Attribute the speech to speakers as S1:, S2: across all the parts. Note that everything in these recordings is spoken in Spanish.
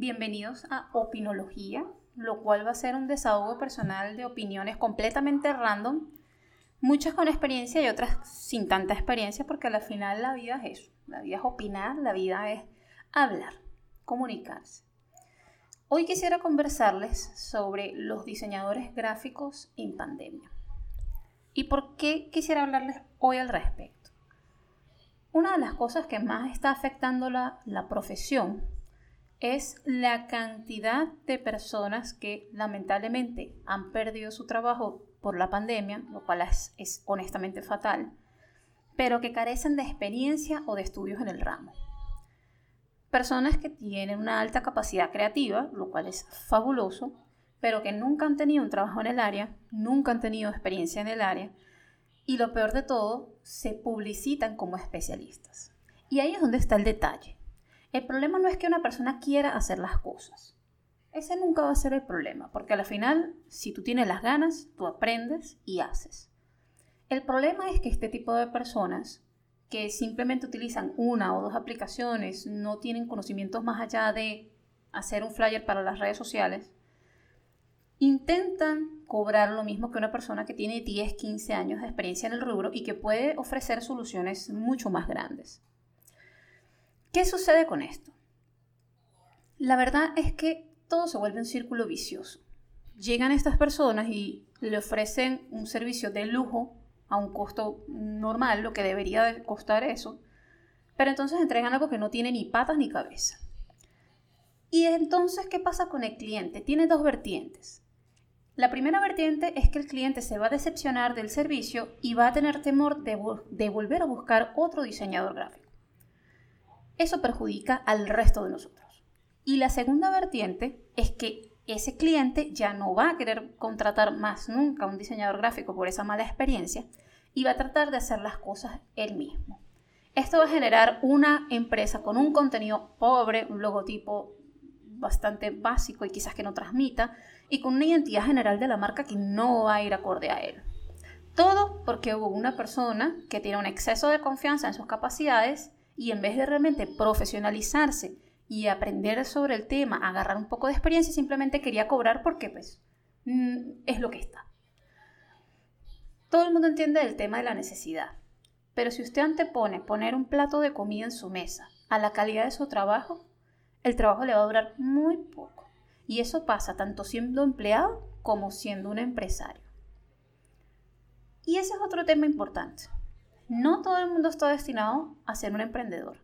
S1: Bienvenidos a Opinología, lo cual va a ser un desahogo personal de opiniones completamente random, muchas con experiencia y otras sin tanta experiencia, porque al final la vida es eso, la vida es opinar, la vida es hablar, comunicarse. Hoy quisiera conversarles sobre los diseñadores gráficos en pandemia. ¿Y por qué quisiera hablarles hoy al respecto? Una de las cosas que más está afectando la, la profesión es la cantidad de personas que lamentablemente han perdido su trabajo por la pandemia, lo cual es, honestamente fatal, pero que carecen de experiencia o de estudios en el ramo. Personas que tienen una alta capacidad creativa, lo cual es fabuloso, pero que nunca han tenido un trabajo en el área, nunca han tenido experiencia en el área, y lo peor de todo, se publicitan como especialistas. Y ahí es donde está el detalle. El problema no es que una persona quiera hacer las cosas. Ese nunca va a ser el problema, porque al final, si tú tienes las ganas, tú aprendes y haces. El problema es que este tipo de personas que simplemente utilizan una o dos aplicaciones, no tienen conocimientos más allá de hacer un flyer para las redes sociales, intentan cobrar lo mismo que una persona que tiene 10, 15 años de experiencia en el rubro y que puede ofrecer soluciones mucho más grandes. ¿Qué sucede con esto? La verdad es que todo se vuelve un círculo vicioso. Llegan estas personas y le ofrecen un servicio de lujo a un costo normal, lo que debería de costar eso, pero entonces entregan algo que no tiene ni patas ni cabeza. Y entonces, ¿qué pasa con el cliente? Tiene dos vertientes. La primera vertiente es que el cliente se va a decepcionar del servicio y va a tener temor de, de volver a buscar otro diseñador gráfico eso perjudica al resto de nosotros. Y la segunda vertiente es que ese cliente ya no va a querer contratar más nunca un diseñador gráfico por esa mala experiencia y va a tratar de hacer las cosas él mismo. Esto va a generar una empresa con un contenido pobre, un logotipo bastante básico y quizás que no transmita, y con una identidad general de la marca que no va a ir acorde a él. Todo porque hubo una persona que tiene un exceso de confianza en sus capacidades y en vez de realmente profesionalizarse y aprender sobre el tema, agarrar un poco de experiencia, simplemente quería cobrar porque pues mm, es lo que está. Todo el mundo entiende el tema de la necesidad, pero si usted antepone poner un plato de comida en su mesa a la calidad de su trabajo, el trabajo le va a durar muy poco. Y eso pasa tanto siendo empleado como siendo un empresario. Y ese es otro tema importante. No todo el mundo está destinado a ser un emprendedor,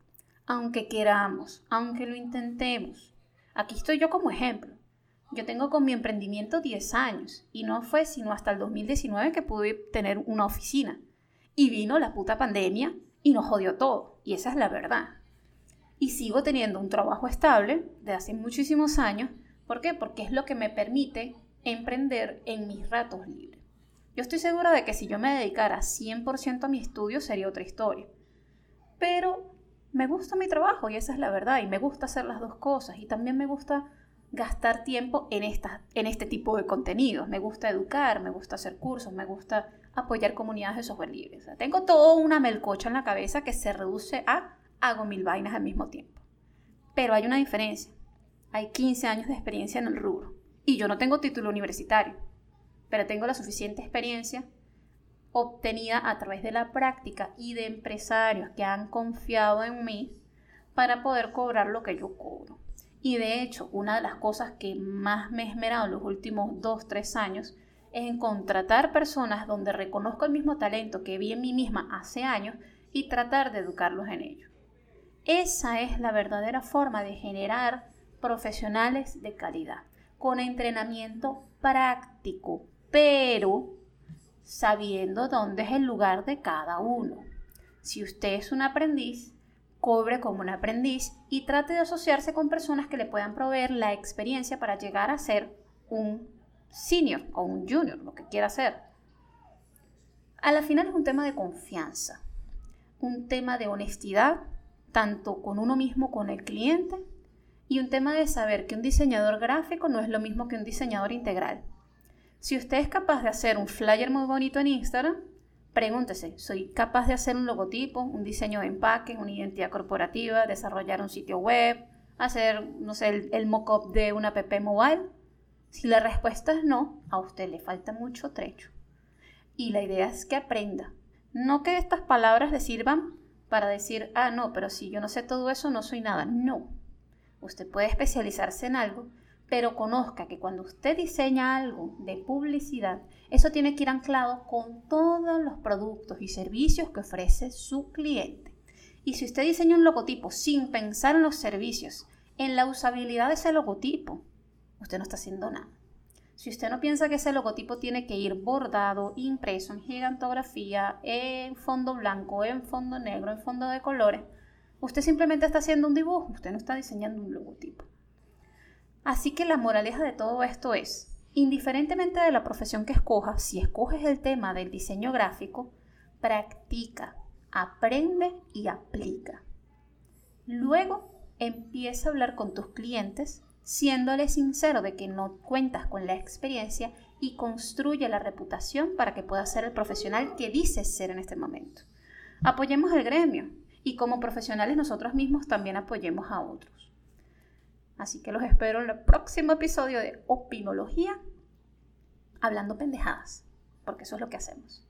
S1: aunque queramos, aunque lo intentemos. Aquí estoy yo como ejemplo. Yo tengo con mi emprendimiento 10 años y no fue sino hasta el 2019 que pude tener una oficina. Y vino la puta pandemia y nos jodió todo. Y esa es la verdad. Y sigo teniendo un trabajo estable de hace muchísimos años. ¿Por qué? Porque es lo que me permite emprender en mis ratos libres. Yo estoy segura de que si yo me dedicara 100% a mi estudio sería otra historia. Pero me gusta mi trabajo y esa es la verdad y me gusta hacer las dos cosas y también me gusta gastar tiempo en, en este tipo de contenidos. Me gusta educar, me gusta hacer cursos, me gusta apoyar comunidades de software libre. tengo toda una melcocha en la cabeza que se reduce a hago mil vainas al mismo tiempo. Pero hay una diferencia. Hay 15 años de experiencia en el rubro y yo no tengo título universitario pero tengo la suficiente experiencia obtenida a través de la práctica y de empresarios que han confiado en mí para poder cobrar lo que yo cobro. Y de hecho, una de las cosas que más me he esmerado en los últimos dos, tres años es en contratar personas donde reconozco el mismo talento que vi en mí misma hace años y tratar de educarlos en ello. Esa es la verdadera forma de generar profesionales de calidad, con entrenamiento práctico, pero sabiendo dónde es el lugar de cada uno. Si usted es un aprendiz, cobre como un aprendiz y trate de asociarse con personas que le puedan proveer la experiencia para llegar a ser un senior o un junior, lo que quiera ser. A la final es un tema de confianza, un tema de honestidad, tanto con uno mismo, con el cliente, y un tema de saber que un diseñador gráfico no es lo mismo que un diseñador integral. Si usted es capaz de hacer un flyer muy bonito en Instagram, pregúntese, ¿soy capaz de hacer un logotipo, un diseño de empaque, una identidad corporativa, desarrollar un sitio web, hacer, no sé, el, el mock-up de una app mobile? Si la respuesta es no, a usted le falta mucho trecho. Y la idea es que aprenda. No que estas palabras le sirvan para decir, ah, no, pero si yo no sé todo eso, no soy nada. No. Usted puede especializarse en algo, pero conozca que cuando usted diseña algo de publicidad, eso tiene que ir anclado con todos los productos y servicios que ofrece su cliente. Y si usted diseña un logotipo sin pensar en los servicios, en la usabilidad de ese logotipo, usted no está haciendo nada. Si usted no piensa que ese logotipo tiene que ir bordado, impreso en gigantografía, en fondo blanco, en fondo negro, en fondo de colores, usted simplemente está haciendo un dibujo, usted no está diseñando un logotipo. Así que la moraleja de todo esto es, indiferentemente de la profesión que escojas, si escoges el tema del diseño gráfico, practica, aprende y aplica. Luego empieza a hablar con tus clientes siéndole sincero de que no cuentas con la experiencia y construye la reputación para que puedas ser el profesional que dices ser en este momento. Apoyemos al gremio y como profesionales nosotros mismos también apoyemos a otros. Así que los espero en el próximo episodio de Opinología, hablando pendejadas, porque eso es lo que hacemos.